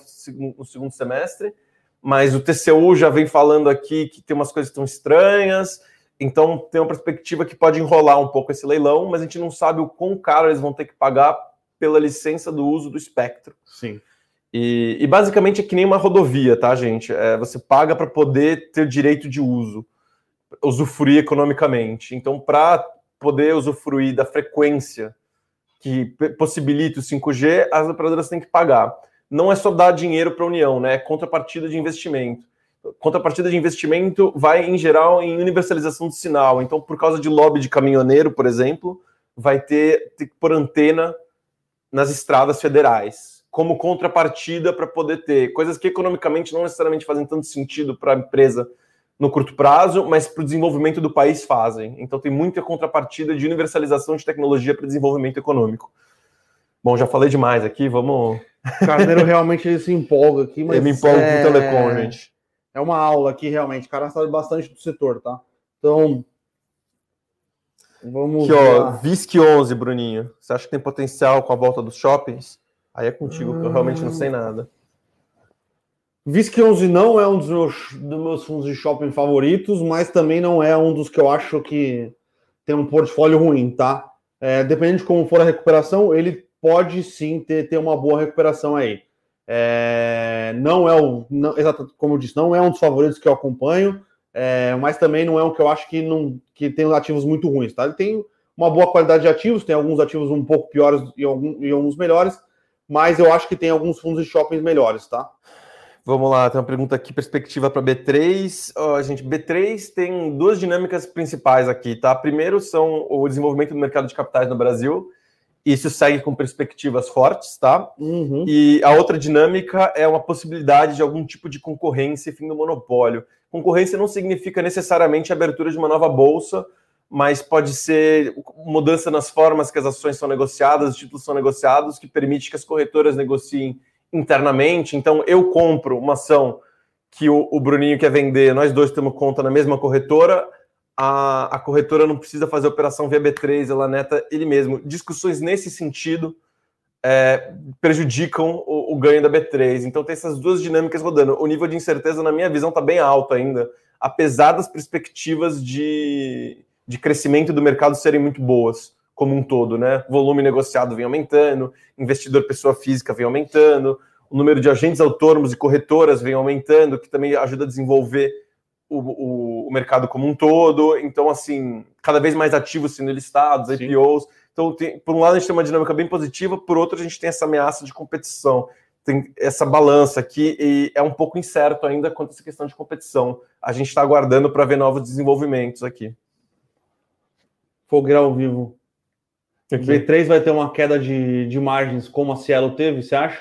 no, segundo semestre, mas o TCU já vem falando aqui que tem umas coisas estão estranhas, então tem uma perspectiva que pode enrolar um pouco esse leilão, mas a gente não sabe o quão caro eles vão ter que pagar pela licença do uso do espectro. Sim. E, e basicamente é que nem uma rodovia, tá, gente? É, você paga para poder ter direito de uso, usufruir economicamente. Então, para poder usufruir da frequência que possibilita o 5G, as operadoras têm que pagar. Não é só dar dinheiro para a União, né? É contrapartida de investimento. Contrapartida de investimento vai, em geral, em universalização do sinal. Então, por causa de lobby de caminhoneiro, por exemplo, vai ter, ter que pôr antena nas estradas federais, como contrapartida para poder ter coisas que economicamente não necessariamente fazem tanto sentido para a empresa no curto prazo, mas para o desenvolvimento do país fazem. Então tem muita contrapartida de universalização de tecnologia para desenvolvimento econômico. Bom, já falei demais aqui, vamos. Carneiro realmente ele se empolga aqui, mas. Eu me empolgo é... com o telecom, gente. É uma aula aqui, realmente. O cara sabe bastante do setor, tá? Então, Vamos Aqui, ó, VISC 11, Bruninho. Você acha que tem potencial com a volta dos shoppings? Aí é contigo, que eu realmente não sei nada. VISC 11 não é um dos meus, dos meus fundos de shopping favoritos, mas também não é um dos que eu acho que tem um portfólio ruim, tá? É, dependendo de como for a recuperação, ele pode sim ter, ter uma boa recuperação aí. É, não é o, não, exatamente como eu disse, não é um dos favoritos que eu acompanho, é, mas também não é um que eu acho que, não, que tem ativos muito ruins, tá? Ele tem uma boa qualidade de ativos, tem alguns ativos um pouco piores e, algum, e alguns melhores, mas eu acho que tem alguns fundos de shoppings melhores, tá? Vamos lá, tem uma pergunta aqui, perspectiva para B3. Oh, gente, B3 tem duas dinâmicas principais aqui, tá? Primeiro são o desenvolvimento do mercado de capitais no Brasil, isso segue com perspectivas fortes, tá? Uhum. E a outra dinâmica é uma possibilidade de algum tipo de concorrência e fim do monopólio. Concorrência não significa necessariamente abertura de uma nova bolsa, mas pode ser mudança nas formas que as ações são negociadas, os títulos são negociados, que permite que as corretoras negociem internamente. Então, eu compro uma ação que o, o Bruninho quer vender, nós dois temos conta na mesma corretora, a, a corretora não precisa fazer operação via B3, ela neta ele mesmo. Discussões nesse sentido é, prejudicam o, o, ganho da B3. Então tem essas duas dinâmicas rodando. O nível de incerteza, na minha visão, está bem alto ainda, apesar das perspectivas de, de crescimento do mercado serem muito boas, como um todo, né? Volume negociado vem aumentando, investidor pessoa física vem aumentando, o número de agentes autônomos e corretoras vem aumentando, que também ajuda a desenvolver o, o, o mercado como um todo. Então, assim, cada vez mais ativos sendo listados, Sim. IPOs. Então, tem, por um lado, a gente tem uma dinâmica bem positiva, por outro, a gente tem essa ameaça de competição. Tem essa balança aqui e é um pouco incerto ainda quanto a essa questão de competição. A gente está aguardando para ver novos desenvolvimentos aqui. Fogueira ao vivo. Aqui. B3 vai ter uma queda de, de margens como a Cielo teve, você acha?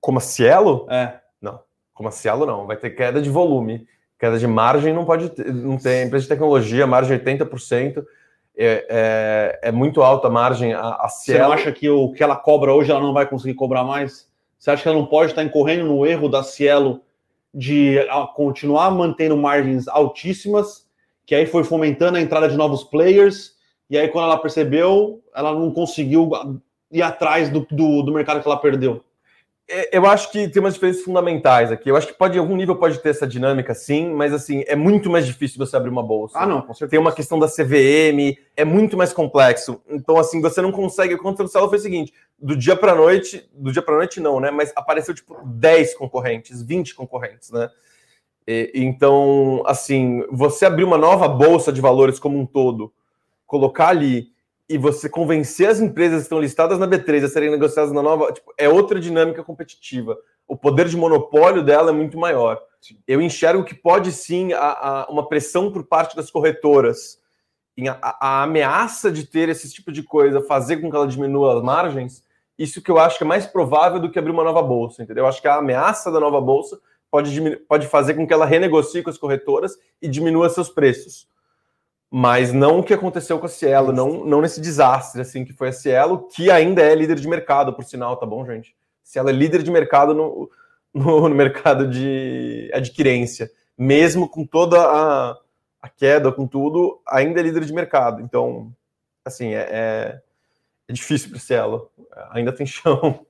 Como a Cielo? É. Não, como a Cielo não. Vai ter queda de volume. Queda de margem não pode ter, não tem. Empresa de tecnologia, margem 80% é, é, é muito alta a margem. A, a Cielo... Você acha que o que ela cobra hoje ela não vai conseguir cobrar mais? Você acha que ela não pode estar incorrendo no erro da Cielo de continuar mantendo margens altíssimas, que aí foi fomentando a entrada de novos players, e aí quando ela percebeu, ela não conseguiu ir atrás do, do, do mercado que ela perdeu? É, eu acho que tem umas diferenças fundamentais aqui. Eu acho que pode, em algum nível, pode ter essa dinâmica, sim, mas assim, é muito mais difícil você abrir uma bolsa. Ah, não, com certeza. Tem uma questão da CVM, é muito mais complexo. Então, assim, você não consegue. O que aconteceu foi o seguinte: do dia para noite, do dia para noite não, né? Mas apareceu tipo 10 concorrentes, 20 concorrentes, né? E, então, assim, você abrir uma nova bolsa de valores como um todo, colocar ali e você convencer as empresas que estão listadas na B3 a serem negociadas na nova, tipo, é outra dinâmica competitiva. O poder de monopólio dela é muito maior. Sim. Eu enxergo que pode sim a, a, uma pressão por parte das corretoras em a, a, ameaça de ter esse tipo de coisa fazer com que ela diminua as margens. Isso que eu acho que é mais provável do que abrir uma nova bolsa, entendeu? Eu acho que a ameaça da nova bolsa pode, pode fazer com que ela renegocie com as corretoras e diminua seus preços mas não o que aconteceu com a Cielo, não, não nesse desastre assim que foi a Cielo, que ainda é líder de mercado, por sinal, tá bom, gente? Cielo é líder de mercado no, no, [LAUGHS] no mercado de adquirência, mesmo com toda a, a, queda, com tudo, ainda é líder de mercado. Então, assim, é, é, é difícil para Cielo, ainda tem [LAUGHS] chão.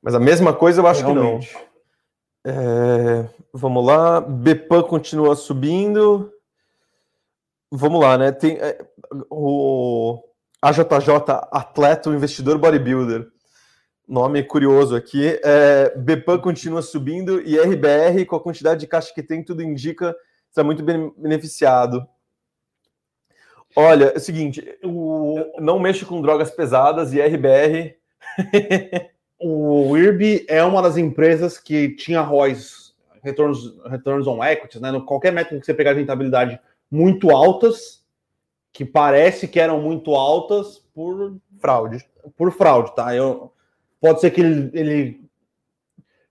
Mas a mesma coisa eu acho Realmente. que não. É, vamos lá, Bepan continua subindo vamos lá, né? Tem é, o AJJ Atleta, investidor bodybuilder. Nome curioso aqui. É, Bepan continua subindo e RBR, com a quantidade de caixa que tem, tudo indica está muito beneficiado. Olha, é o seguinte, o, não mexo com drogas pesadas e RBR. [LAUGHS] o IRB é uma das empresas que tinha ROIs, returns, returns on equities, né? Qualquer método que você pegar de rentabilidade muito altas, que parece que eram muito altas por fraude. Por fraude, tá? Eu, pode ser que ele, ele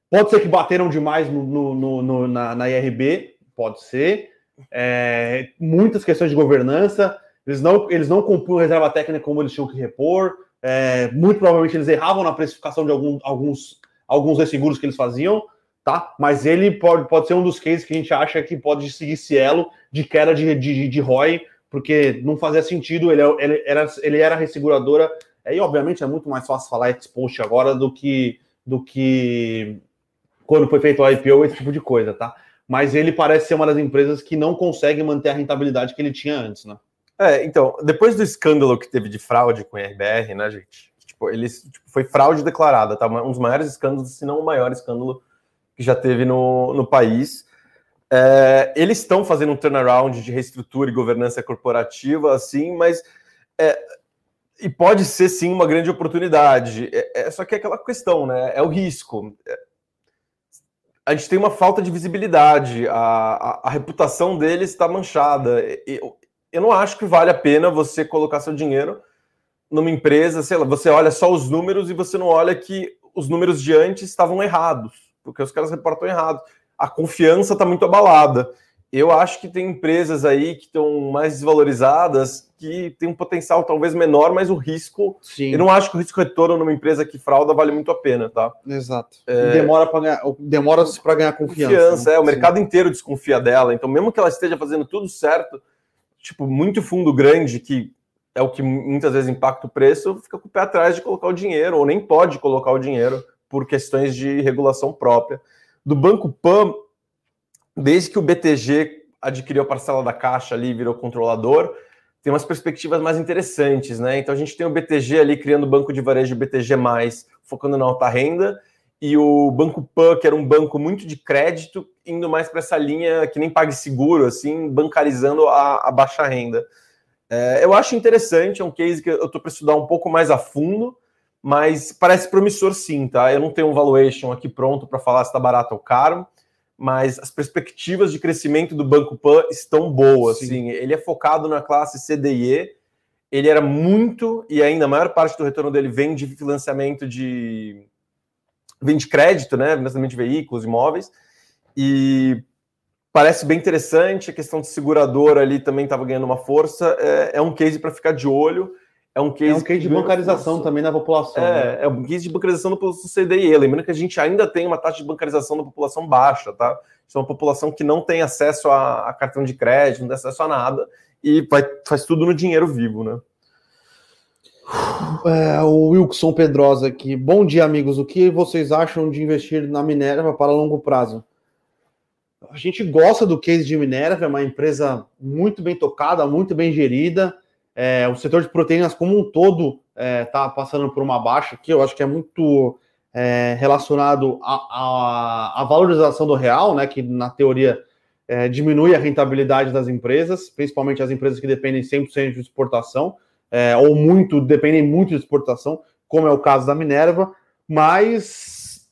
pode ser que bateram demais no, no, no na, na, IRB, pode ser. É, muitas questões de governança, eles não, eles não compunham reserva técnica como eles tinham que repor. É, muito provavelmente eles erravam na precificação de algum, alguns, alguns resseguros que eles faziam tá? Mas ele pode, pode ser um dos cases que a gente acha que pode seguir cielo de queda de, de, de ROI, porque não fazia sentido, ele, é, ele, era, ele era resseguradora, e obviamente é muito mais fácil falar expost agora do que, do que quando foi feito o IPO, esse tipo de coisa, tá? Mas ele parece ser uma das empresas que não consegue manter a rentabilidade que ele tinha antes, né? É, então, depois do escândalo que teve de fraude com o RBR, né, gente? Tipo, ele tipo, foi fraude declarada, tá? Um dos maiores escândalos, se não o maior escândalo que já teve no, no país. É, eles estão fazendo um turnaround de reestrutura e governança corporativa, assim, mas é, e pode ser sim uma grande oportunidade. É, é, só que é aquela questão, né? É o risco. É, a gente tem uma falta de visibilidade, a, a, a reputação deles está manchada. Eu, eu não acho que vale a pena você colocar seu dinheiro numa empresa, sei lá, você olha só os números e você não olha que os números de antes estavam errados porque os caras reportam errado. A confiança está muito abalada. Eu acho que tem empresas aí que estão mais desvalorizadas, que tem um potencial talvez menor, mas o risco. Sim. Eu não acho que o risco retorno numa empresa que frauda vale muito a pena, tá? Exato. É... Demora para ganhar, demora para ganhar confiança. Confiança, né? é. O mercado Sim. inteiro desconfia dela. Então, mesmo que ela esteja fazendo tudo certo, tipo, muito fundo grande que é o que muitas vezes impacta o preço, fica com o pé atrás de colocar o dinheiro, ou nem pode colocar o dinheiro por questões de regulação própria. Do Banco Pan, desde que o BTG adquiriu a parcela da Caixa ali virou controlador, tem umas perspectivas mais interessantes, né? Então a gente tem o BTG ali criando o banco de varejo BTG+, focando na alta renda, e o Banco Pan, que era um banco muito de crédito, indo mais para essa linha que nem PagSeguro, assim, bancarizando a, a baixa renda. É, eu acho interessante, é um case que eu estou para estudar um pouco mais a fundo, mas parece promissor sim, tá? Eu não tenho um valuation aqui pronto para falar se está barato ou caro, mas as perspectivas de crescimento do Banco Pan estão boas, sim. sim. Ele é focado na classe CDIE, ele era muito, e ainda a maior parte do retorno dele vem de financiamento de... vem de crédito, né? Financiamento de veículos, imóveis, e parece bem interessante, a questão de seguradora ali também estava ganhando uma força, é, é um case para ficar de olho, é um case, é um case de bancarização também na população. É, né? é um case de bancarização da população CDI. Lembrando que a gente ainda tem uma taxa de bancarização da população baixa, tá? Isso é uma população que não tem acesso a, a cartão de crédito, não tem acesso a nada e vai, faz tudo no dinheiro vivo, né? É, o Wilson Pedrosa aqui. Bom dia, amigos. O que vocês acham de investir na Minerva para longo prazo? A gente gosta do case de Minerva, é uma empresa muito bem tocada, muito bem gerida. É, o setor de proteínas como um todo está é, tá passando por uma baixa que eu acho que é muito é, relacionado à valorização do real, né, que na teoria é, diminui a rentabilidade das empresas, principalmente as empresas que dependem 100% de exportação, é, ou muito, dependem muito de exportação, como é o caso da Minerva, mas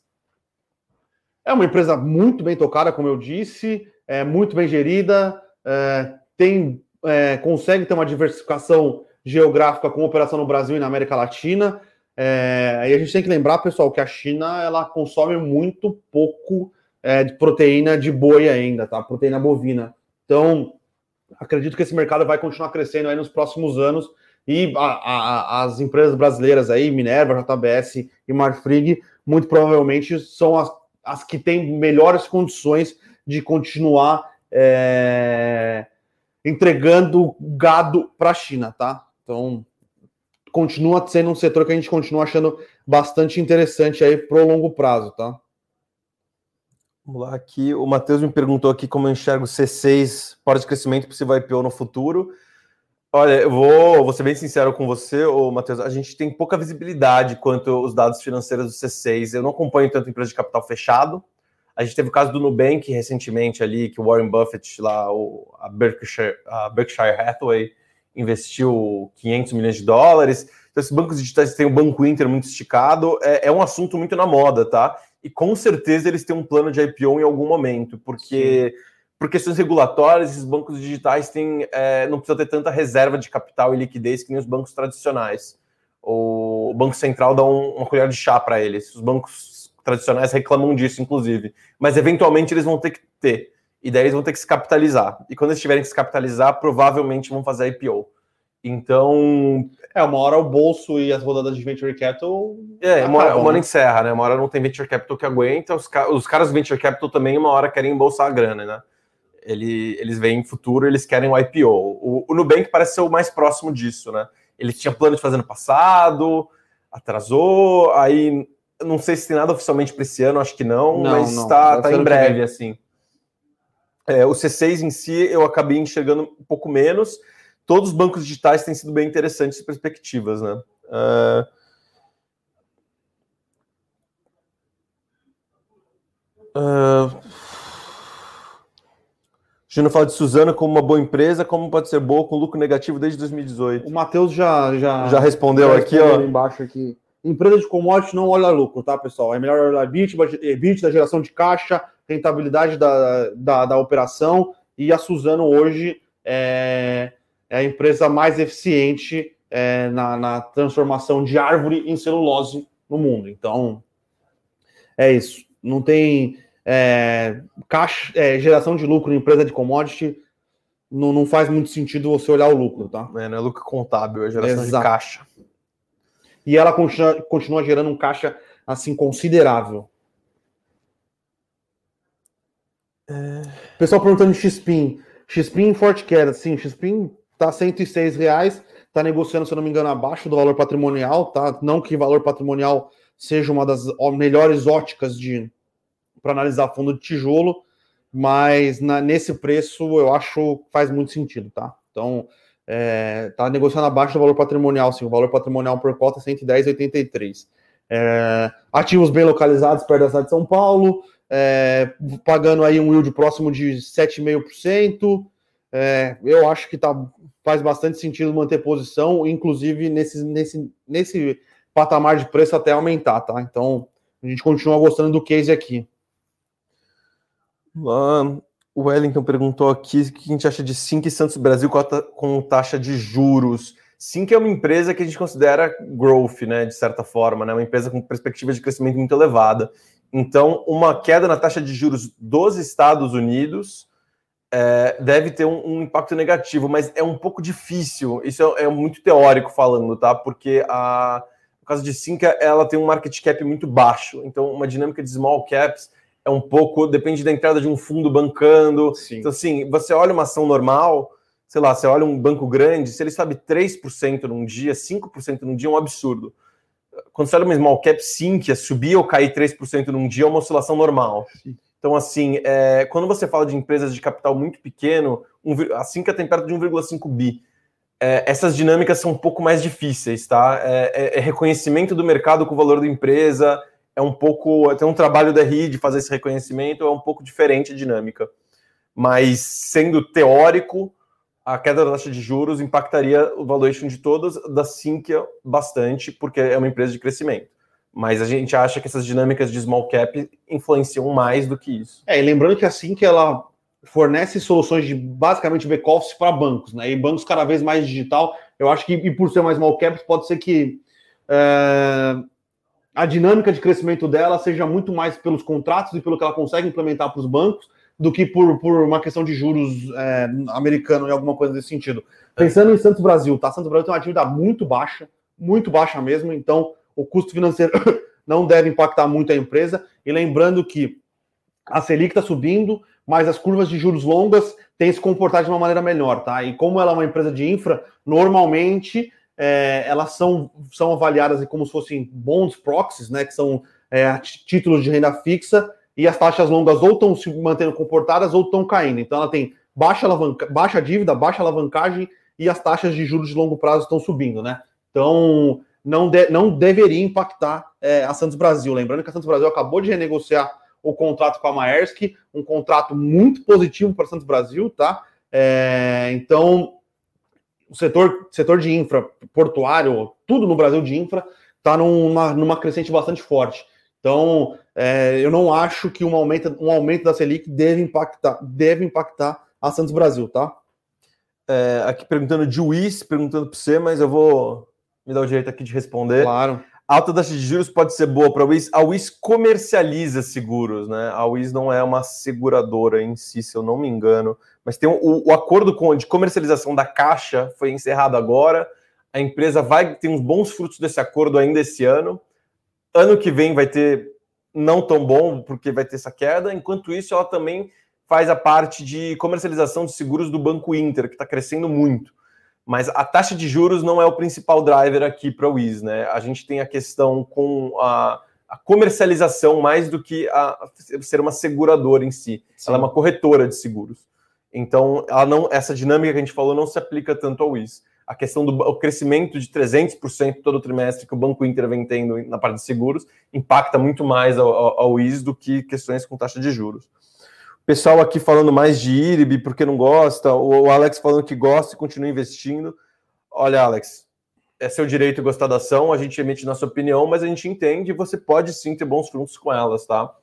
é uma empresa muito bem tocada, como eu disse, é muito bem gerida, é, tem, é, consegue ter uma diversificação geográfica com operação no Brasil e na América Latina, é, e a gente tem que lembrar, pessoal, que a China ela consome muito pouco é, de proteína de boi ainda, tá? Proteína bovina. Então, acredito que esse mercado vai continuar crescendo aí nos próximos anos e a, a, as empresas brasileiras aí, Minerva, JBS e Marfrig, muito provavelmente são as, as que têm melhores condições de continuar é, entregando gado para a China, tá? Então, continua sendo um setor que a gente continua achando bastante interessante aí para o longo prazo, tá? Vamos lá, aqui o Matheus me perguntou aqui como eu enxergo C6 para de crescimento possível IPO no futuro. Olha, eu vou, vou ser bem sincero com você, ô, Matheus, a gente tem pouca visibilidade quanto os dados financeiros do C6. Eu não acompanho tanto empresa de capital fechado. A gente teve o caso do Nubank recentemente ali, que o Warren Buffett lá, o, a, Berkshire, a Berkshire Hathaway, investiu 500 milhões de dólares. Então, esses bancos digitais têm o Banco Inter muito esticado, é, é, um assunto muito na moda, tá? E com certeza eles têm um plano de IPO em algum momento, porque Sim. por questões regulatórias, esses bancos digitais têm, é, não precisam ter tanta reserva de capital e liquidez que nem os bancos tradicionais. O Banco Central dá um, uma colher de chá para eles. Os bancos tradicionais reclamam disso, inclusive. Mas eventualmente eles vão ter que ter e daí eles vão ter que se capitalizar. E quando eles tiverem que se capitalizar, provavelmente vão fazer IPO. Então. É, uma hora o bolso e as rodadas de venture capital. É, uma, hora, uma hora encerra, né? Uma hora não tem venture capital que aguenta. Os, os caras do venture capital também, uma hora querem embolsar a grana, né? Ele, eles veem futuro, eles querem o IPO. O, o Nubank parece ser o mais próximo disso, né? Ele tinha plano de fazer no passado, atrasou, aí não sei se tem nada oficialmente para esse ano, acho que não, não mas está tá em breve, assim. É, o C6 em si eu acabei enxergando um pouco menos. Todos os bancos digitais têm sido bem interessantes perspectivas, né? Uh... Uh... Gino fala de Suzana como uma boa empresa, como pode ser boa com lucro negativo desde 2018. O Matheus já, já, já respondeu já aqui, ó. embaixo aqui. Empresa de commodity não olha lucro, tá, pessoal? É melhor olhar bit da geração de caixa, rentabilidade da, da, da operação e a Suzano hoje é, é a empresa mais eficiente é, na, na, transformação de árvore em celulose no mundo. Então, é isso. Não tem é, caixa, é, geração de lucro em empresa de commodity, não, não, faz muito sentido você olhar o lucro, tá? É, não é lucro contábil, é geração Exato. de caixa. E ela continua, continua gerando um caixa assim considerável. É... Pessoal perguntando XPIN. XPIN forte queda. Sim, XPIN tá 106 reais. Tá negociando, se eu não me engano, abaixo do valor patrimonial, tá? Não que valor patrimonial seja uma das melhores óticas de para analisar fundo de tijolo, mas na, nesse preço eu acho que faz muito sentido, tá? Então, é, tá negociando abaixo do valor patrimonial, sim. O valor patrimonial por cota é 110,83. É, ativos bem localizados perto da cidade de São Paulo, é, pagando aí um yield próximo de 7,5%. É, eu acho que tá, faz bastante sentido manter posição, inclusive nesse, nesse, nesse patamar de preço até aumentar, tá? Então, a gente continua gostando do case aqui. Ah, o Wellington perguntou aqui o que a gente acha de Sink Santos Brasil com, taxa de juros. Sink é uma empresa que a gente considera growth, né, de certa forma, né, uma empresa com perspectiva de crescimento muito elevada. Então, uma queda na taxa de juros dos Estados Unidos é, deve ter um, um, impacto negativo, mas é um pouco difícil. Isso é, é muito teórico falando, tá? Porque a, no caso de Sinca, ela tem um market cap muito baixo. Então, uma dinâmica de small caps é um pouco depende da entrada de um fundo bancando. Sim. Então, assim, você olha uma ação normal, sei lá, você olha um banco grande, se ele sobe 3% num dia, 5% num dia é um absurdo. Quando você olha uma small cap, sim, que é subir ou cair 3% num dia é uma oscilação normal. Sim. Então, assim, é, quando você fala de empresas de capital muito pequeno, um, a Sinca tem perto de 1,5 bi. É, essas dinâmicas são um pouco mais difíceis, tá? É, é, é, reconhecimento do mercado com o valor da empresa, é um pouco. Tem um trabalho da RI de fazer esse reconhecimento, é um pouco diferente a dinâmica. Mas, sendo teórico, a queda da taxa de juros impactaria o valuation de todas, da Sinqia bastante, porque é uma empresa de crescimento. Mas a gente acha que essas dinâmicas de small cap influenciam mais do que isso. É, e lembrando que a Sinqia, ela fornece soluções de basicamente back-office para bancos, né? E bancos cada vez mais digital. Eu acho que, e por ser mais small cap, pode ser que é, a dinâmica de crescimento dela seja muito mais pelos contratos e pelo que ela consegue implementar para os bancos do que por, por uma questão de juros é, americano e alguma coisa desse sentido. Pensando em Santos Brasil, tá? Santos Brasil tem uma dívida muito baixa, muito baixa mesmo, então o custo financeiro [COUGHS] não deve impactar muito a empresa. E lembrando que a Selic está subindo, mas as curvas de juros longas têm se comportado de uma maneira melhor, tá? E como ela é uma empresa de infra, normalmente é, elas são, são avaliadas como se fossem bons proxies, né? Que são é, títulos de renda fixa e as taxas longas ou estão se mantendo comportadas ou estão caindo. Então ela tem baixa, alavanca, baixa dívida, baixa alavancagem e as taxas de juros de longo prazo estão subindo, né? Então não, de, não deveria impactar é, a Santos Brasil. Lembrando que a Santos Brasil acabou de renegociar o contrato com a Maersk, um contrato muito positivo para a Santos Brasil, tá? É, então, o setor, setor de infra portuário, tudo no Brasil de infra, está numa, numa crescente bastante forte. Então, é, eu não acho que um aumento, um aumento da Selic deve impactar, deve impactar a Santos Brasil, tá? É, aqui perguntando de Luiz, perguntando para você, mas eu vou me dar o direito aqui de responder. Claro. A alta taxa de juros pode ser boa para a WIS. A WIS comercializa seguros, né? A WIS não é uma seguradora em si, se eu não me engano. Mas tem o, o acordo com, de comercialização da Caixa foi encerrado agora. A empresa vai ter uns bons frutos desse acordo ainda esse ano. Ano que vem vai ter não tão bom, porque vai ter essa queda. Enquanto isso, ela também faz a parte de comercialização de seguros do Banco Inter, que está crescendo muito. Mas a taxa de juros não é o principal driver aqui para o WIS, né? A gente tem a questão com a, a comercialização mais do que a, ser uma seguradora em si. Sim. Ela é uma corretora de seguros. Então, ela não, essa dinâmica que a gente falou não se aplica tanto ao WIS a questão do crescimento de 300% todo trimestre que o Banco Inter vem tendo na parte de seguros impacta muito mais ao, ao, IS do que questões com taxa de juros. Pessoal aqui falando mais de IRB porque não gosta, o Alex falando que gosta e continua investindo. Olha, Alex, é seu direito gostar da ação, a gente emite nossa opinião, mas a gente entende e você pode sim ter bons frutos com elas, tá?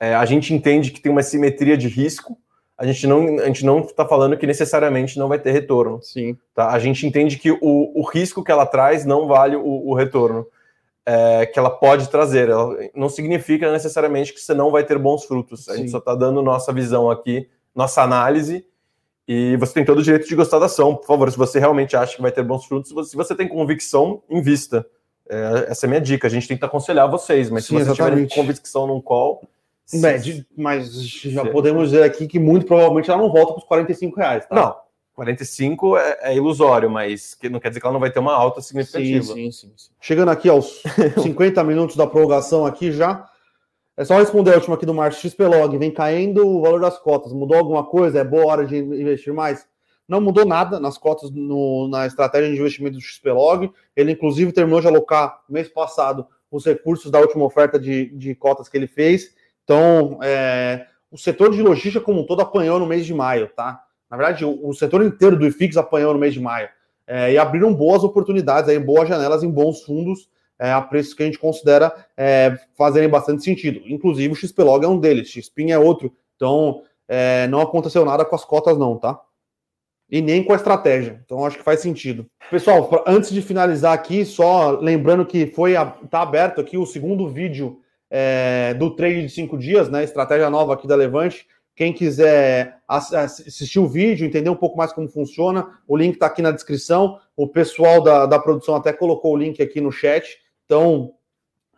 É, a gente entende que tem uma simetria de risco, a gente não a gente não está falando que necessariamente não vai ter retorno. Sim. Tá? A gente entende que o, o risco que ela traz não vale o, o retorno é, que ela pode trazer. Ela, não significa necessariamente que você não vai ter bons frutos. A Sim. gente só está dando nossa visão aqui, nossa análise. E você tem todo o direito de gostar da ação. Por favor, se você realmente acha que vai ter bons frutos, se você tem convicção, invista. É, essa é a minha dica. A gente tenta aconselhar vocês, mas Sim, se você exatamente. tiver convicção num call, Sim. mas já podemos dizer aqui que muito provavelmente ela não volta para os 45 reais. Tá? Não, 45 é, é, ilusório, mas que não quer dizer que ela não vai ter uma alta significativa. Sim, sim, sim. Chegando aqui aos [LAUGHS] 50 minutos da prorrogação aqui já. É só responder a última aqui do Márcio XPlog. Vem caindo o valor das cotas. Mudou alguma coisa? É boa hora de investir mais? Não mudou nada nas cotas no, na estratégia de investimento do XPlog. Ele, inclusive, terminou de alocar mês passado os recursos da última oferta de, de cotas que ele fez então, é, o setor de logística como um todo apanhou no mês de maio, tá? Na verdade, o, o setor inteiro do IFIX apanhou no mês de maio. É, e abriram boas oportunidades, aí, boas janelas em bons fundos, é, a preços que a gente considera é, fazerem bastante sentido. Inclusive, o XPlog é um deles, XPIN é outro. Então, é, não aconteceu nada com as cotas, não, tá? E nem com a estratégia. Então, acho que faz sentido. Pessoal, pra, antes de finalizar aqui, só lembrando que foi tá aberto aqui o segundo vídeo é, do trade de cinco dias, né? Estratégia nova aqui da Levante. Quem quiser assistir o vídeo, entender um pouco mais como funciona, o link está aqui na descrição. O pessoal da, da produção até colocou o link aqui no chat. Então,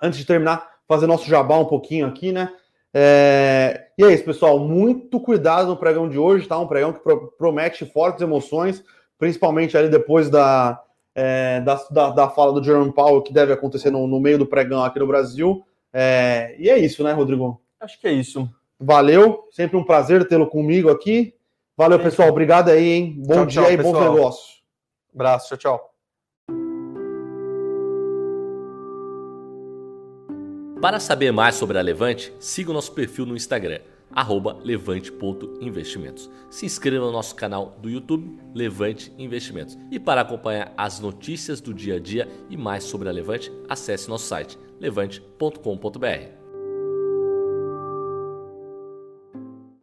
antes de terminar, fazer nosso jabá um pouquinho aqui, né? É... E é isso, pessoal. Muito cuidado no pregão de hoje, tá? Um pregão que pro promete fortes emoções. principalmente ali depois da, é, da, da, da, fala do Jerome Powell, que deve acontecer no, no meio do pregão aqui no Brasil. É, e é isso, né, Rodrigo? Acho que é isso. Valeu, sempre um prazer tê-lo comigo aqui. Valeu, é pessoal. Obrigado aí, hein? Bom tchau, dia tchau, e bom negócio. Abraço, tchau, tchau. Para saber mais sobre a Levante, siga o nosso perfil no Instagram, levante.investimentos. Se inscreva no nosso canal do YouTube, Levante Investimentos. E para acompanhar as notícias do dia a dia e mais sobre a Levante, acesse nosso site levante.com.br.